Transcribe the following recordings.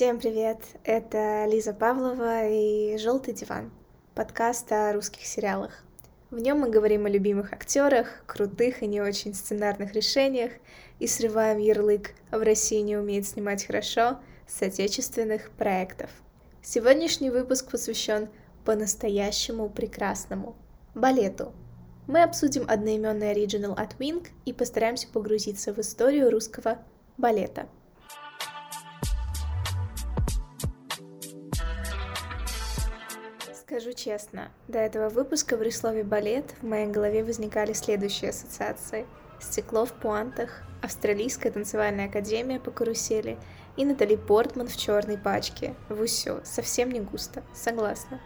Всем привет! Это Лиза Павлова и «Желтый диван» — подкаст о русских сериалах. В нем мы говорим о любимых актерах, крутых и не очень сценарных решениях и срываем ярлык «в России не умеет снимать хорошо» с отечественных проектов. Сегодняшний выпуск посвящен по-настоящему прекрасному — балету. Мы обсудим одноименный оригинал от Wing и постараемся погрузиться в историю русского балета — Скажу честно, до этого выпуска в слове «балет» в моей голове возникали следующие ассоциации. Стекло в пуантах, Австралийская танцевальная академия по карусели и Натали Портман в черной пачке. В усё, совсем не густо, согласна.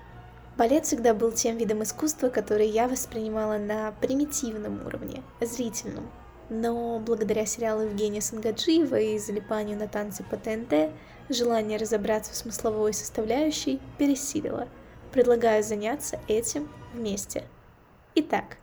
Балет всегда был тем видом искусства, который я воспринимала на примитивном уровне, зрительном. Но благодаря сериалу Евгения Сангаджиева и залипанию на танцы по ТНТ, желание разобраться в смысловой составляющей пересилило – Предлагаю заняться этим вместе. Итак,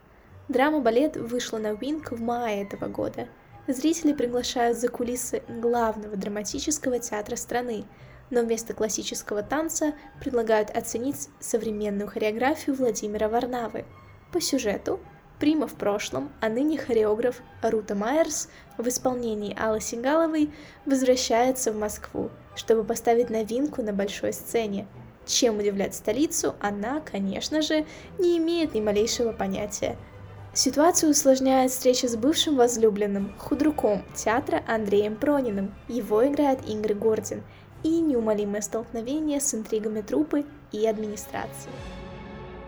драма-балет вышла на Винк в мае этого года. Зрители приглашают за кулисы главного драматического театра страны, но вместо классического танца предлагают оценить современную хореографию Владимира Варнавы. По сюжету Прима в прошлом, а ныне хореограф Рута Майерс в исполнении Аллы Сигаловой возвращается в Москву, чтобы поставить новинку на большой сцене – чем удивлять столицу, она, конечно же, не имеет ни малейшего понятия. Ситуацию усложняет встреча с бывшим возлюбленным, худруком театра Андреем Прониным. Его играет Ингрид Гордин. И неумолимое столкновение с интригами трупы и администрации.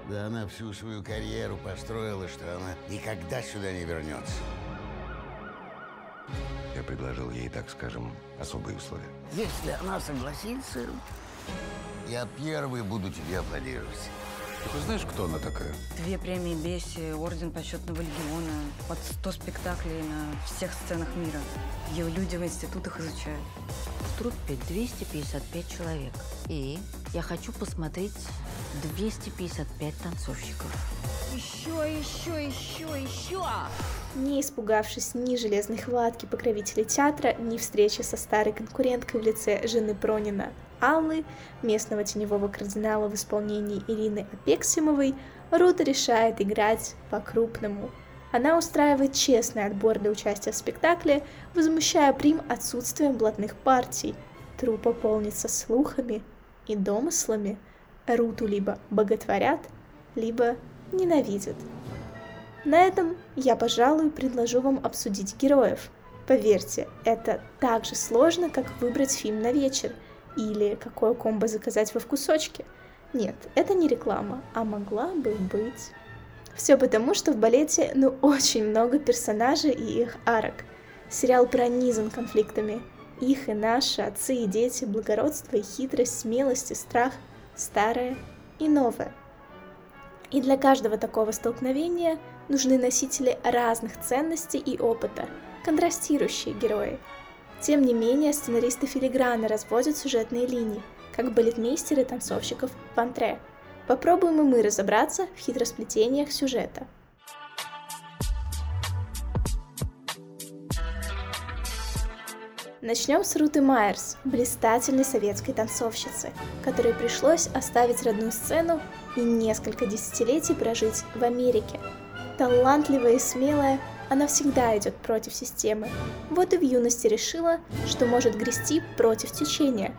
Да она всю свою карьеру построила, что она никогда сюда не вернется. Я предложил ей, так скажем, особые условия. Если она согласится, я первый буду тебе аплодировать. Ты знаешь, кто она такая? Две премии Бесси, орден почетного легиона, под 100 спектаклей на всех сценах мира. Ее люди в институтах изучают. В труппе 255 человек. И я хочу посмотреть 255 танцовщиков. Еще, еще, еще, еще! Не испугавшись ни железной хватки покровителей театра, ни встречи со старой конкуренткой в лице жены Пронина, Аллы, местного теневого кардинала в исполнении Ирины Апексимовой, Рута решает играть по-крупному. Она устраивает честный отбор для участия в спектакле, возмущая Прим отсутствием блатных партий. Трупа полнится слухами и домыслами. Руту либо боготворят, либо ненавидят. На этом я, пожалуй, предложу вам обсудить героев. Поверьте, это так же сложно, как выбрать фильм на вечер – или какое комбо заказать во вкусочке. Нет, это не реклама, а могла бы быть. Все потому, что в балете ну очень много персонажей и их арок. Сериал пронизан конфликтами. Их и наши, отцы и дети, благородство и хитрость, смелость и страх, старое и новое. И для каждого такого столкновения нужны носители разных ценностей и опыта, контрастирующие герои – тем не менее, сценаристы филигранно разводят сюжетные линии, как балетмейстеры танцовщиков в антре. Попробуем и мы разобраться в хитросплетениях сюжета. Начнем с Руты Майерс, блистательной советской танцовщицы, которой пришлось оставить родную сцену и несколько десятилетий прожить в Америке. Талантливая и смелая, она всегда идет против системы. Вот и в юности решила, что может грести против течения.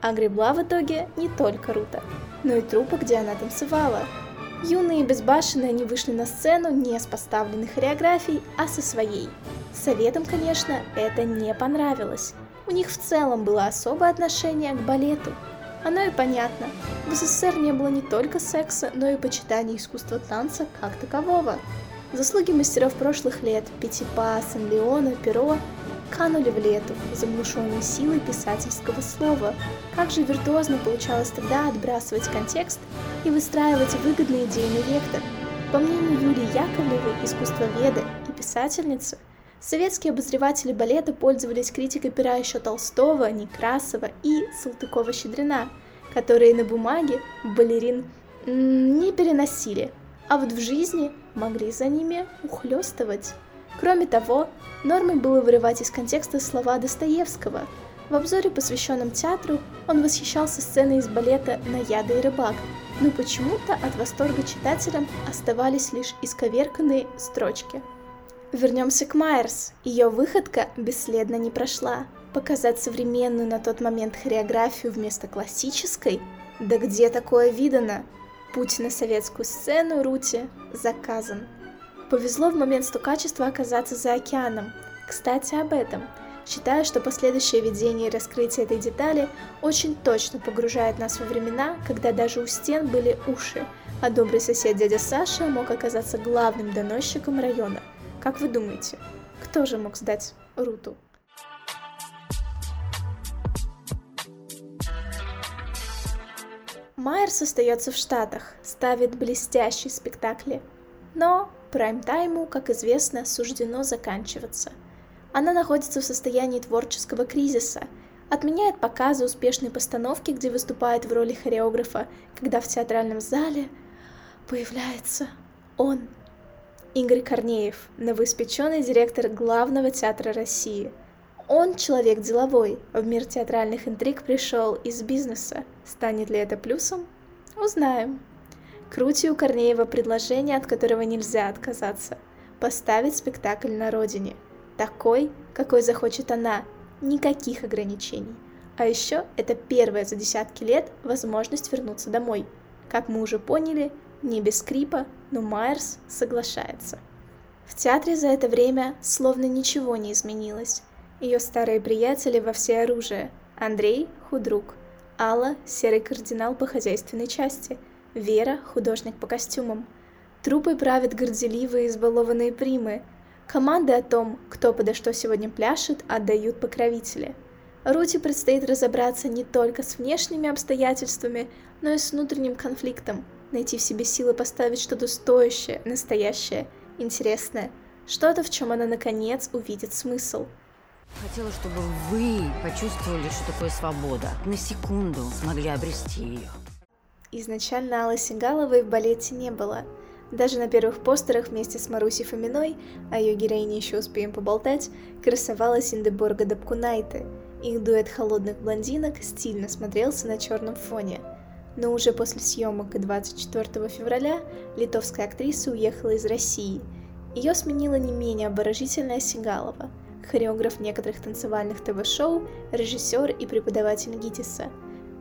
А гребла в итоге не только Рута, но и трупа, где она танцевала. Юные и безбашенные они вышли на сцену не с поставленной хореографией, а со своей. Советам, конечно, это не понравилось. У них в целом было особое отношение к балету. Оно и понятно. В СССР не было не только секса, но и почитания искусства танца как такового. Заслуги мастеров прошлых лет Пятипа, Сан-Леона, Перо канули в лету, заглушенной силой писательского слова. Как же виртуозно получалось тогда отбрасывать контекст и выстраивать выгодный идейный вектор. По мнению Юлии Яковлевой, искусствоведа и писательницы, советские обозреватели балета пользовались критикой пера еще Толстого, Некрасова и Салтыкова-Щедрина, которые на бумаге балерин не переносили, а вот в жизни могли за ними ухлёстывать. Кроме того, нормой было вырывать из контекста слова Достоевского. В обзоре, посвященном театру, он восхищался сценой из балета «Наяда и рыбак», но почему-то от восторга читателям оставались лишь исковерканные строчки. Вернемся к Майерс. Ее выходка бесследно не прошла. Показать современную на тот момент хореографию вместо классической? Да где такое видано? Путь на советскую сцену Рути заказан. Повезло в момент стукачества оказаться за океаном. Кстати, об этом. Считаю, что последующее видение и раскрытие этой детали очень точно погружает нас во времена, когда даже у стен были уши, а добрый сосед дядя Саша мог оказаться главным доносчиком района. Как вы думаете, кто же мог сдать Руту? Майерс остается в Штатах, ставит блестящие спектакли. Но прайм-тайму, как известно, суждено заканчиваться. Она находится в состоянии творческого кризиса, отменяет показы успешной постановки, где выступает в роли хореографа, когда в театральном зале появляется он. Игорь Корнеев, новоиспеченный директор главного театра России – он человек деловой, в мир театральных интриг пришел из бизнеса. Станет ли это плюсом? Узнаем. Крути у Корнеева предложение, от которого нельзя отказаться. Поставить спектакль на родине. Такой, какой захочет она. Никаких ограничений. А еще это первая за десятки лет возможность вернуться домой. Как мы уже поняли, не без скрипа, но Майерс соглашается. В театре за это время словно ничего не изменилось. Ее старые приятели во всеоружие. Андрей – худрук. Алла – серый кардинал по хозяйственной части. Вера – художник по костюмам. Трупы правят горделивые избалованные примы. Команды о том, кто подо что сегодня пляшет, отдают покровители. Рути предстоит разобраться не только с внешними обстоятельствами, но и с внутренним конфликтом, найти в себе силы поставить что-то стоящее, настоящее, интересное, что-то, в чем она наконец увидит смысл – Хотела, чтобы вы почувствовали, что такое свобода. На секунду смогли обрести ее. Изначально Аллы Сигаловой в балете не было. Даже на первых постерах вместе с Марусей Фоминой, а ее героине еще успеем поболтать, красовалась Индеборга Дапкунайте. Их дуэт холодных блондинок стильно смотрелся на черном фоне. Но уже после съемок 24 февраля литовская актриса уехала из России. Ее сменила не менее обворожительная Сигалова – хореограф некоторых танцевальных ТВ-шоу, режиссер и преподаватель ГИТИСа.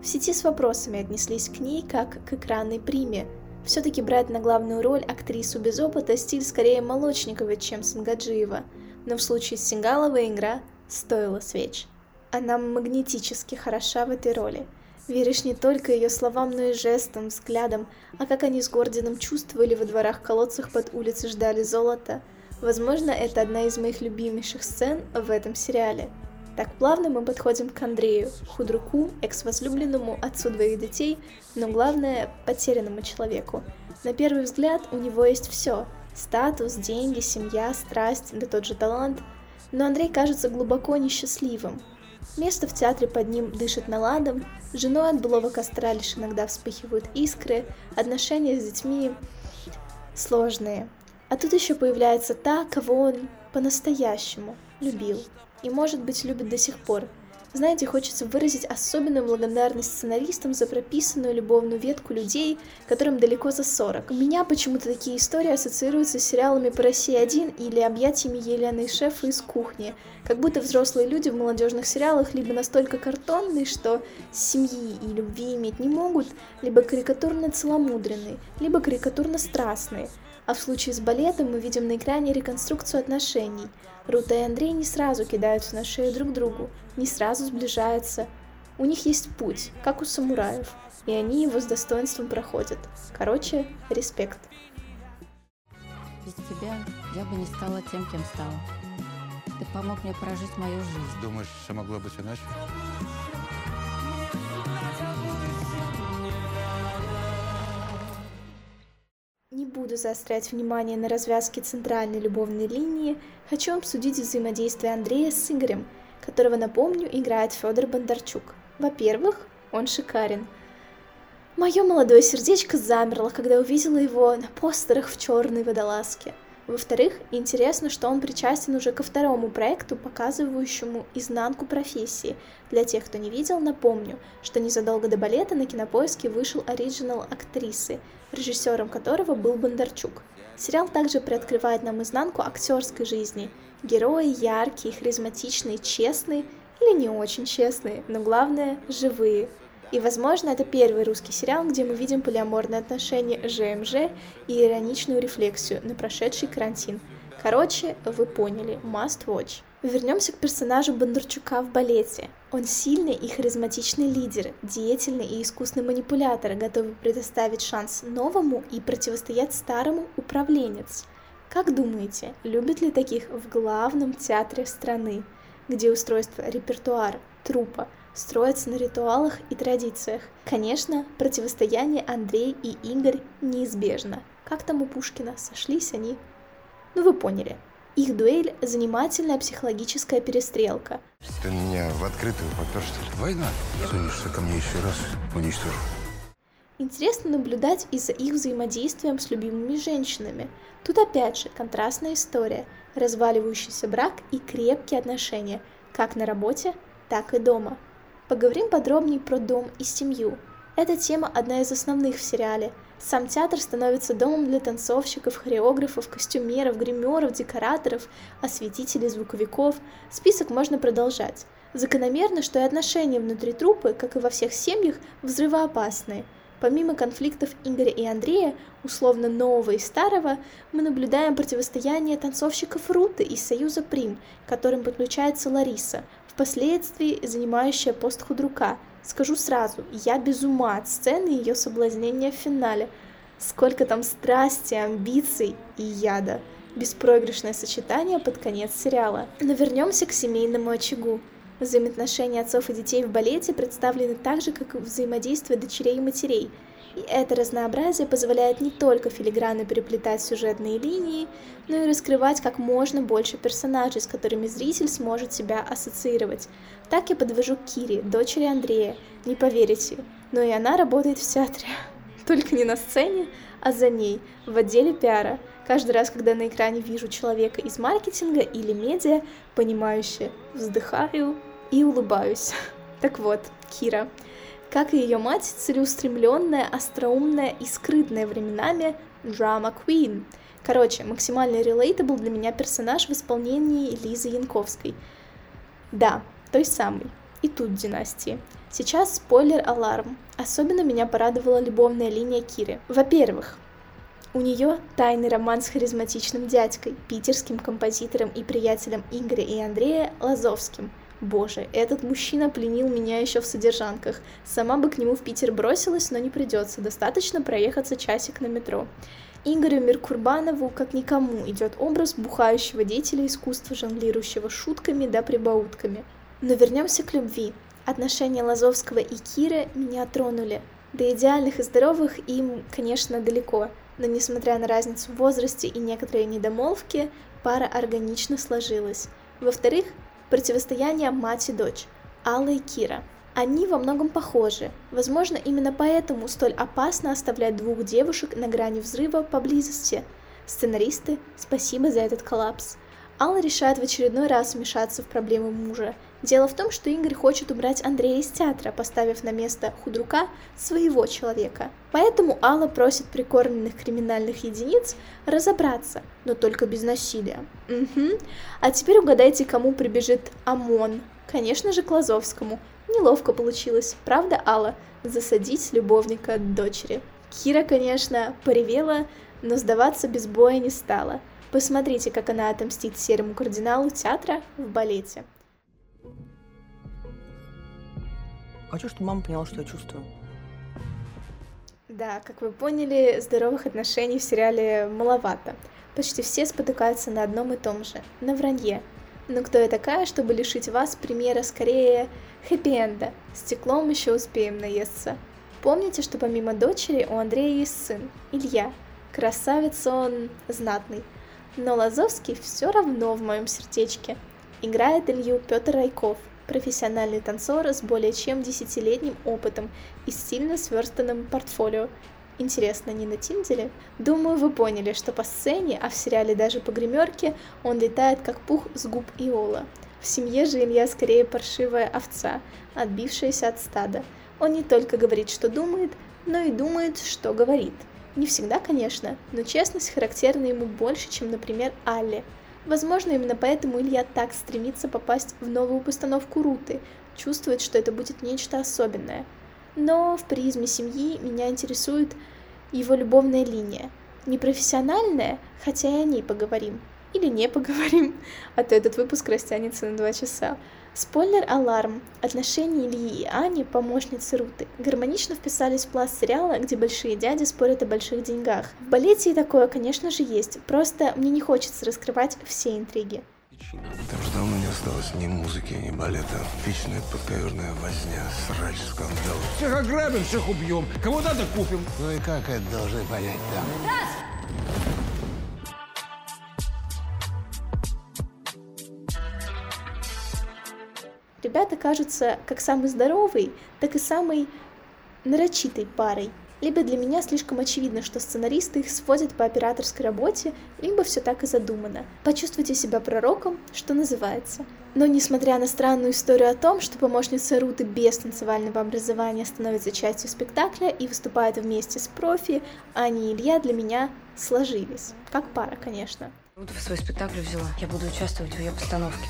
В сети с вопросами отнеслись к ней как к экранной приме. Все-таки брать на главную роль актрису без опыта стиль скорее Молочникова, чем Сангаджиева, но в случае с Сингаловой игра стоила свеч. Она магнетически хороша в этой роли. Веришь не только ее словам, но и жестам, взглядам, а как они с Гордином чувствовали во дворах-колодцах под улицей ждали золота – Возможно, это одна из моих любимейших сцен в этом сериале. Так плавно мы подходим к Андрею, худруку, экс-возлюбленному, отцу двоих детей, но главное, потерянному человеку. На первый взгляд у него есть все – статус, деньги, семья, страсть, да тот же талант. Но Андрей кажется глубоко несчастливым. Место в театре под ним дышит наладом, женой от былого костра лишь иногда вспыхивают искры, отношения с детьми сложные – а тут еще появляется та, кого он по-настоящему любил. И, может быть, любит до сих пор. Знаете, хочется выразить особенную благодарность сценаристам за прописанную любовную ветку людей, которым далеко за 40. У меня почему-то такие истории ассоциируются с сериалами по России 1 или объятиями Елены и шефа из кухни. Как будто взрослые люди в молодежных сериалах либо настолько картонные, что семьи и любви иметь не могут, либо карикатурно целомудренные, либо карикатурно страстные. А в случае с балетом мы видим на экране реконструкцию отношений. Рута и Андрей не сразу кидаются на шею друг другу, не сразу сближаются. У них есть путь, как у самураев, и они его с достоинством проходят. Короче, респект. Без тебя я бы не стала тем, кем стала. Ты помог мне прожить мою жизнь. Думаешь, все могло быть иначе? Буду заострять внимание на развязке центральной любовной линии, хочу обсудить взаимодействие Андрея с Игорем, которого, напомню, играет Федор Бондарчук. Во-первых, он шикарен. Мое молодое сердечко замерло, когда увидела его на постерах в черной водолазке. Во-вторых, интересно, что он причастен уже ко второму проекту, показывающему изнанку профессии. Для тех, кто не видел, напомню, что незадолго до балета на кинопоиске вышел оригинал актрисы, режиссером которого был Бондарчук. Сериал также приоткрывает нам изнанку актерской жизни. Герои яркие, харизматичные, честные или не очень честные, но главное – живые, и, возможно, это первый русский сериал, где мы видим полиаморные отношения ЖМЖ и ироничную рефлексию на прошедший карантин. Короче, вы поняли, must watch. Вернемся к персонажу Бондарчука в балете. Он сильный и харизматичный лидер, деятельный и искусный манипулятор, готовый предоставить шанс новому и противостоять старому управленец. Как думаете, любят ли таких в главном театре страны, где устройство репертуар, трупа – строится на ритуалах и традициях. Конечно, противостояние Андрей и Игорь неизбежно. Как там у Пушкина, сошлись они? Ну вы поняли. Их дуэль – занимательная психологическая перестрелка. Ты меня в открытую попер, что ли? Война. Сунешься ко мне еще раз, уничтожу. Интересно наблюдать и за их взаимодействием с любимыми женщинами. Тут опять же контрастная история, разваливающийся брак и крепкие отношения, как на работе, так и дома – Поговорим подробнее про дом и семью. Эта тема одна из основных в сериале. Сам театр становится домом для танцовщиков, хореографов, костюмеров, гримеров, декораторов, осветителей, звуковиков. Список можно продолжать. Закономерно, что и отношения внутри трупы, как и во всех семьях, взрывоопасные. Помимо конфликтов Игоря и Андрея, условно нового и старого, мы наблюдаем противостояние танцовщиков Руты из Союза Прим, к которым подключается Лариса, впоследствии занимающая пост худрука. Скажу сразу, я без ума от сцены ее соблазнения в финале. Сколько там страсти, амбиций и яда. Беспроигрышное сочетание под конец сериала. Но вернемся к семейному очагу. Взаимоотношения отцов и детей в балете представлены так же, как и взаимодействие дочерей и матерей – и это разнообразие позволяет не только филигранно переплетать сюжетные линии, но и раскрывать как можно больше персонажей, с которыми зритель сможет себя ассоциировать. Так я подвожу к Кире, дочери Андрея, не поверите, но и она работает в театре. Только не на сцене, а за ней, в отделе пиара. Каждый раз, когда на экране вижу человека из маркетинга или медиа, понимающе вздыхаю и улыбаюсь. Так вот, Кира, как и ее мать, целеустремленная, остроумная и скрытная временами драма Queen. Короче, максимально relatable для меня персонаж в исполнении Лизы Янковской. Да, той самой. И тут династии. Сейчас спойлер-аларм. Особенно меня порадовала любовная линия Киры. Во-первых, у нее тайный роман с харизматичным дядькой, питерским композитором и приятелем Игоря и Андрея Лазовским – Боже, этот мужчина пленил меня еще в содержанках. Сама бы к нему в Питер бросилась, но не придется, достаточно проехаться часик на метро. Игорю Миркурбанову, как никому, идет образ бухающего деятеля искусства, жонглирующего шутками да прибаутками. Но вернемся к любви. Отношения Лазовского и Киры меня тронули. До идеальных и здоровых им, конечно, далеко, но несмотря на разницу в возрасте и некоторые недомолвки, пара органично сложилась. Во-вторых, Противостояние мать и дочь. Алла и Кира. Они во многом похожи. Возможно, именно поэтому столь опасно оставлять двух девушек на грани взрыва поблизости. Сценаристы, спасибо за этот коллапс. Алла решает в очередной раз вмешаться в проблемы мужа. Дело в том, что Игорь хочет убрать Андрея из театра, поставив на место худрука своего человека. Поэтому Алла просит прикормленных криминальных единиц разобраться, но только без насилия. Угу. А теперь угадайте, кому прибежит ОМОН. Конечно же, Клазовскому. Неловко получилось, правда, Алла? Засадить любовника дочери. Кира, конечно, поревела, но сдаваться без боя не стала. Посмотрите, как она отомстит серому кардиналу театра в балете. Хочу, чтобы мама поняла, что я чувствую. Да, как вы поняли, здоровых отношений в сериале маловато. Почти все спотыкаются на одном и том же – на вранье. Но кто я такая, чтобы лишить вас примера скорее хэппи-энда? Стеклом еще успеем наесться. Помните, что помимо дочери у Андрея есть сын, Илья. Красавец он знатный. Но Лазовский все равно в моем сердечке. Играет Илью Петр Райков, профессиональный танцор с более чем десятилетним опытом и сильно сверстанным портфолио. Интересно, не на Тиндере? Думаю, вы поняли, что по сцене, а в сериале даже по гримерке, он летает как пух с губ Иола. В семье же Илья скорее паршивая овца, отбившаяся от стада. Он не только говорит, что думает, но и думает, что говорит. Не всегда, конечно, но честность характерна ему больше, чем, например, Алле. Возможно, именно поэтому Илья так стремится попасть в новую постановку Руты, чувствует, что это будет нечто особенное – но в призме семьи меня интересует его любовная линия. Не профессиональная, хотя и о ней поговорим. Или не поговорим, а то этот выпуск растянется на два часа. Спойлер-аларм. Отношения Ильи и Ани, помощницы Руты, гармонично вписались в пласт сериала, где большие дяди спорят о больших деньгах. В балете и такое, конечно же, есть, просто мне не хочется раскрывать все интриги. Там же давно не осталось ни музыки, ни балета. Вечная подковерная возня, срач, скандал. Всех ограбим, всех убьем. Кого надо, купим. Ну и как это должны понять там? Ребята кажутся как самый здоровый, так и самой нарочитой парой. Либо для меня слишком очевидно, что сценаристы их сводят по операторской работе, либо все так и задумано. Почувствуйте себя пророком, что называется. Но несмотря на странную историю о том, что помощница Руты без танцевального образования становится частью спектакля и выступает вместе с профи, Аня и Илья для меня сложились. Как пара, конечно. Рута в свой спектакль взяла. Я буду участвовать в ее постановке.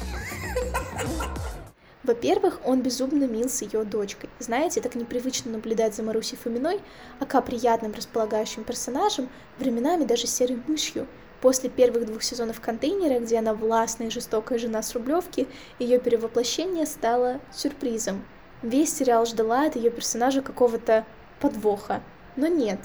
Во-первых, он безумно мил с ее дочкой. Знаете, так непривычно наблюдать за Марусей Фоминой, ака приятным располагающим персонажем, временами даже серой мышью. После первых двух сезонов контейнера, где она властная и жестокая жена с Рублевки, ее перевоплощение стало сюрпризом. Весь сериал ждала от ее персонажа какого-то подвоха. Но нет,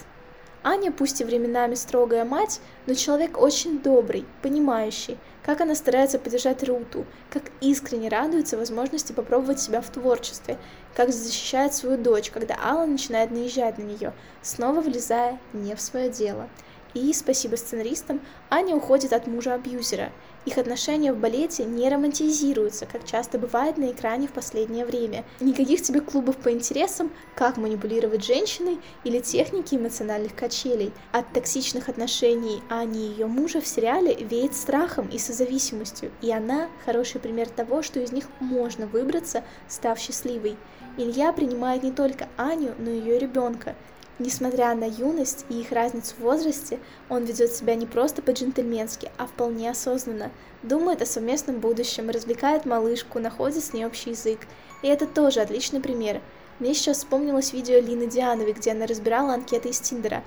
Аня, пусть и временами строгая мать, но человек очень добрый, понимающий, как она старается поддержать Руту, как искренне радуется возможности попробовать себя в творчестве, как защищает свою дочь, когда Алла начинает наезжать на нее, снова влезая не в свое дело. И, спасибо сценаристам, Аня уходит от мужа-абьюзера. Их отношения в балете не романтизируются, как часто бывает на экране в последнее время. Никаких тебе клубов по интересам, как манипулировать женщиной или техники эмоциональных качелей. От токсичных отношений Ани и ее мужа в сериале веет страхом и созависимостью, и она хороший пример того, что из них можно выбраться, став счастливой. Илья принимает не только Аню, но и ее ребенка, Несмотря на юность и их разницу в возрасте, он ведет себя не просто по-джентльменски, а вполне осознанно, думает о совместном будущем, развлекает малышку, находит с ней общий язык. И это тоже отличный пример. Мне сейчас вспомнилось видео Лины Диановой, где она разбирала анкеты из Тиндера,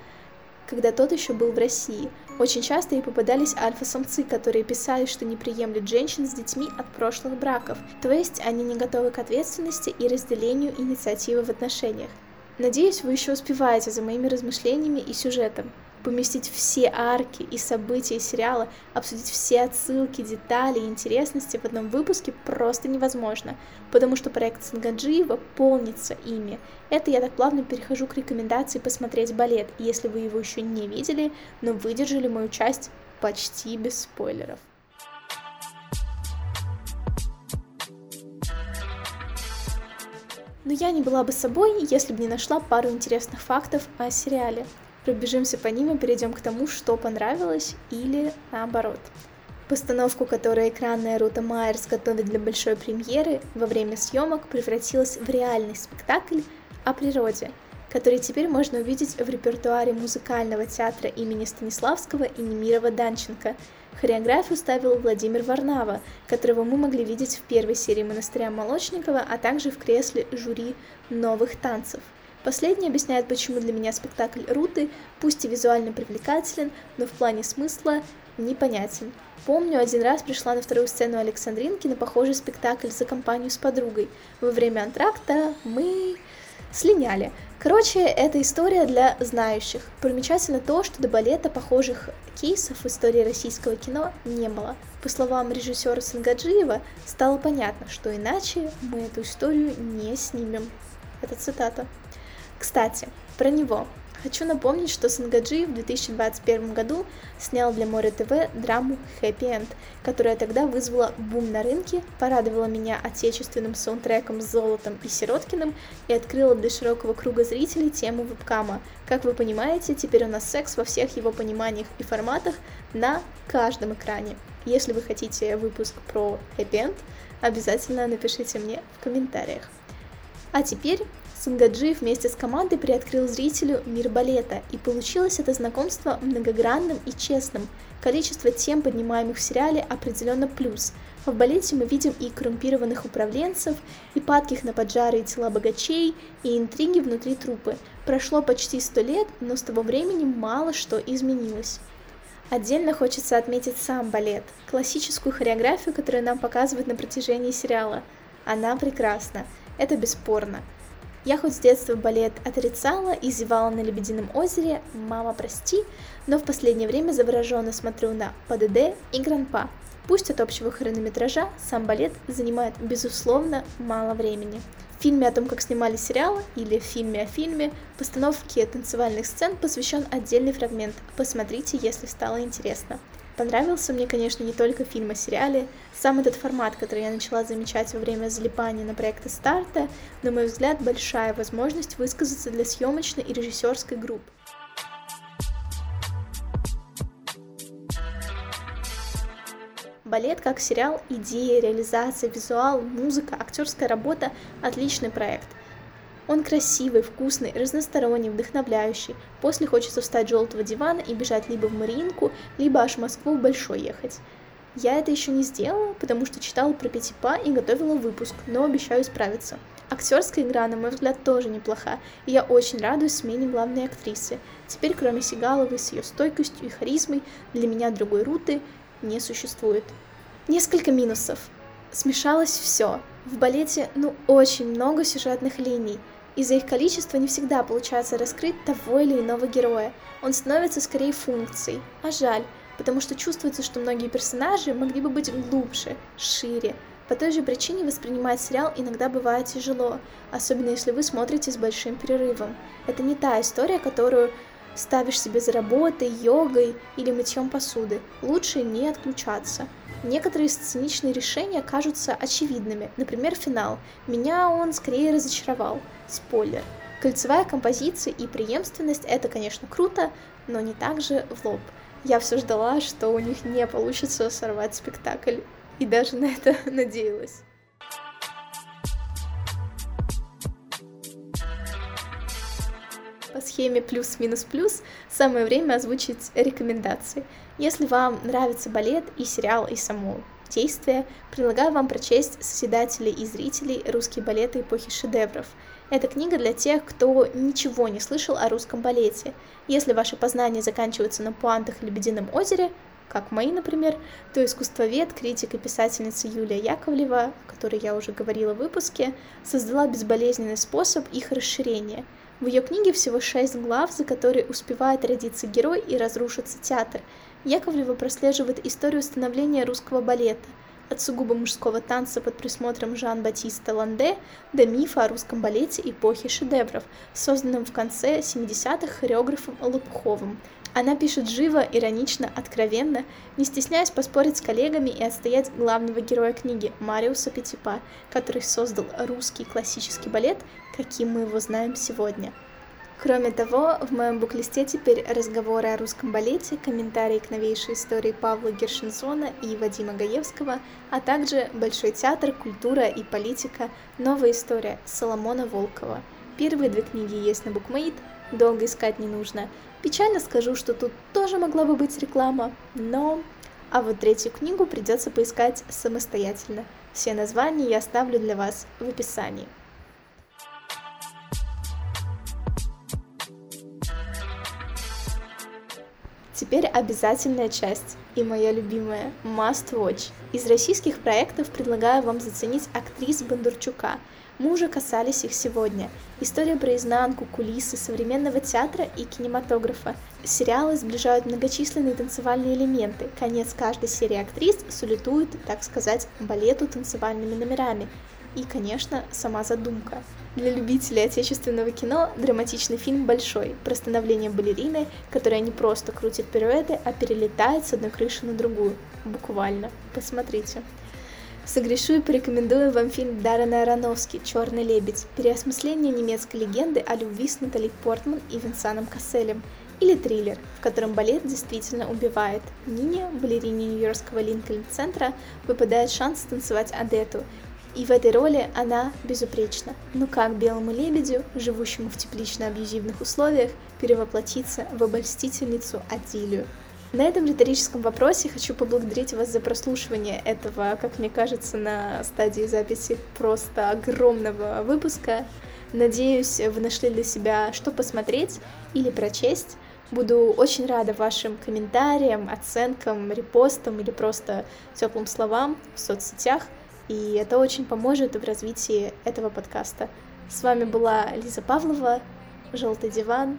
когда тот еще был в России. Очень часто ей попадались альфа-самцы, которые писали, что не приемлют женщин с детьми от прошлых браков, то есть они не готовы к ответственности и разделению инициативы в отношениях. Надеюсь, вы еще успеваете за моими размышлениями и сюжетом. Поместить все арки и события сериала, обсудить все отсылки, детали и интересности в одном выпуске просто невозможно, потому что проект Сангаджиева полнится ими. Это я так плавно перехожу к рекомендации посмотреть балет, если вы его еще не видели, но выдержали мою часть почти без спойлеров. Но я не была бы собой, если бы не нашла пару интересных фактов о сериале. Пробежимся по ним и перейдем к тому, что понравилось или наоборот. Постановку, которую экранная Рута Майерс готовит для большой премьеры, во время съемок превратилась в реальный спектакль о природе, который теперь можно увидеть в репертуаре музыкального театра имени Станиславского и Немирова Данченко – Хореографию ставил Владимир Варнава, которого мы могли видеть в первой серии «Монастыря Молочникова», а также в кресле жюри новых танцев. Последний объясняет, почему для меня спектакль Руты, пусть и визуально привлекателен, но в плане смысла непонятен. Помню, один раз пришла на вторую сцену Александринки на похожий спектакль за компанию с подругой. Во время антракта мы слиняли. Короче, это история для знающих. Примечательно то, что до балета похожих кейсов в истории российского кино не было. По словам режиссера Сангаджиева, стало понятно, что иначе мы эту историю не снимем. Это цитата. Кстати, про него. Хочу напомнить, что Сангаджи в 2021 году снял для Море ТВ драму «Happy End», которая тогда вызвала бум на рынке, порадовала меня отечественным саундтреком с Золотом и Сироткиным и открыла для широкого круга зрителей тему вебкама. Как вы понимаете, теперь у нас секс во всех его пониманиях и форматах на каждом экране. Если вы хотите выпуск про Happy End, обязательно напишите мне в комментариях. А теперь Сангаджи вместе с командой приоткрыл зрителю мир балета, и получилось это знакомство многогранным и честным. Количество тем, поднимаемых в сериале, определенно плюс. В балете мы видим и коррумпированных управленцев, и падких на поджары и тела богачей, и интриги внутри трупы. Прошло почти сто лет, но с того времени мало что изменилось. Отдельно хочется отметить сам балет, классическую хореографию, которую нам показывают на протяжении сериала. Она прекрасна, это бесспорно. Я хоть с детства балет отрицала и зевала на Лебедином озере, мама прости, но в последнее время завороженно смотрю на ПДД и Гранпа. Пусть от общего хронометража сам балет занимает, безусловно, мало времени. В фильме о том, как снимали сериал, или в фильме о фильме, постановке танцевальных сцен посвящен отдельный фрагмент. Посмотрите, если стало интересно. Понравился мне, конечно, не только фильм о сериале, сам этот формат, который я начала замечать во время залипания на проекты старта, на мой взгляд, большая возможность высказаться для съемочной и режиссерской групп. Балет как сериал, идея, реализация, визуал, музыка, актерская работа – отличный проект. Он красивый, вкусный, разносторонний, вдохновляющий. После хочется встать с желтого дивана и бежать либо в Мариинку, либо аж в Москву в Большой ехать. Я это еще не сделала, потому что читала про Пятипа и готовила выпуск, но обещаю справиться. Актерская игра, на мой взгляд, тоже неплоха, и я очень радуюсь смене главной актрисы. Теперь, кроме Сигаловой с ее стойкостью и харизмой, для меня другой Руты не существует. Несколько минусов. Смешалось все. В балете, ну, очень много сюжетных линий. Из-за их количества не всегда получается раскрыть того или иного героя. Он становится скорее функцией. А жаль, потому что чувствуется, что многие персонажи могли бы быть глубже, шире. По той же причине воспринимать сериал иногда бывает тяжело, особенно если вы смотрите с большим перерывом. Это не та история, которую ставишь себе за работой, йогой или мытьем посуды. Лучше не отключаться. Некоторые сценичные решения кажутся очевидными, например, финал. Меня он скорее разочаровал. Спойлер. Кольцевая композиция и преемственность — это, конечно, круто, но не так же в лоб. Я все ждала, что у них не получится сорвать спектакль, и даже на это надеялась. По схеме плюс-минус-плюс самое время озвучить рекомендации. Если вам нравится балет и сериал, и само действие, предлагаю вам прочесть «Созидателей и зрителей. Русские балеты эпохи шедевров». Это книга для тех, кто ничего не слышал о русском балете. Если ваши познания заканчиваются на пуантах в «Лебедином озере», как мои, например, то искусствовед, критик и писательница Юлия Яковлева, о которой я уже говорила в выпуске, создала безболезненный способ их расширения – в ее книге всего шесть глав, за которые успевает родиться герой и разрушиться театр. Яковлева прослеживает историю становления русского балета, от сугубо мужского танца под присмотром Жан-Батиста Ланде до мифа о русском балете эпохи шедевров, созданном в конце 70-х хореографом Лопуховым – она пишет живо, иронично, откровенно, не стесняясь поспорить с коллегами и отстоять главного героя книги Мариуса Петипа, который создал русский классический балет, каким мы его знаем сегодня. Кроме того, в моем буклисте теперь разговоры о русском балете, комментарии к новейшей истории Павла Гершинсона и Вадима Гаевского, а также Большой театр, культура и политика, новая история Соломона Волкова. Первые две книги есть на букмейт, долго искать не нужно. Печально скажу, что тут тоже могла бы быть реклама, но... А вот третью книгу придется поискать самостоятельно. Все названия я оставлю для вас в описании. Теперь обязательная часть и моя любимая Must Watch. Из российских проектов предлагаю вам заценить актрис Бондарчука – мы уже касались их сегодня. История про изнанку, кулисы современного театра и кинематографа. Сериалы сближают многочисленные танцевальные элементы. Конец каждой серии актрис сулитует, так сказать, балету танцевальными номерами. и, конечно, сама задумка. Для любителей отечественного кино драматичный фильм «Большой» про становление балерины, которая не просто крутит пируэты, а перелетает с одной крыши на другую. Буквально. Посмотрите. Согрешу и порекомендую вам фильм Даррена Аронофски «Черный лебедь», переосмысление немецкой легенды о любви с Натали Портман и Винсаном Касселем, или триллер, в котором балет действительно убивает. Нине, балерине Нью-Йоркского Линкольн-центра, выпадает шанс танцевать Адету, и в этой роли она безупречна. Ну как белому лебедю, живущему в теплично-абьюзивных условиях, перевоплотиться в обольстительницу Адилию? На этом риторическом вопросе хочу поблагодарить вас за прослушивание этого, как мне кажется, на стадии записи просто огромного выпуска. Надеюсь, вы нашли для себя, что посмотреть или прочесть. Буду очень рада вашим комментариям, оценкам, репостам или просто теплым словам в соцсетях. И это очень поможет в развитии этого подкаста. С вами была Лиза Павлова, Желтый диван.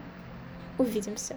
Увидимся.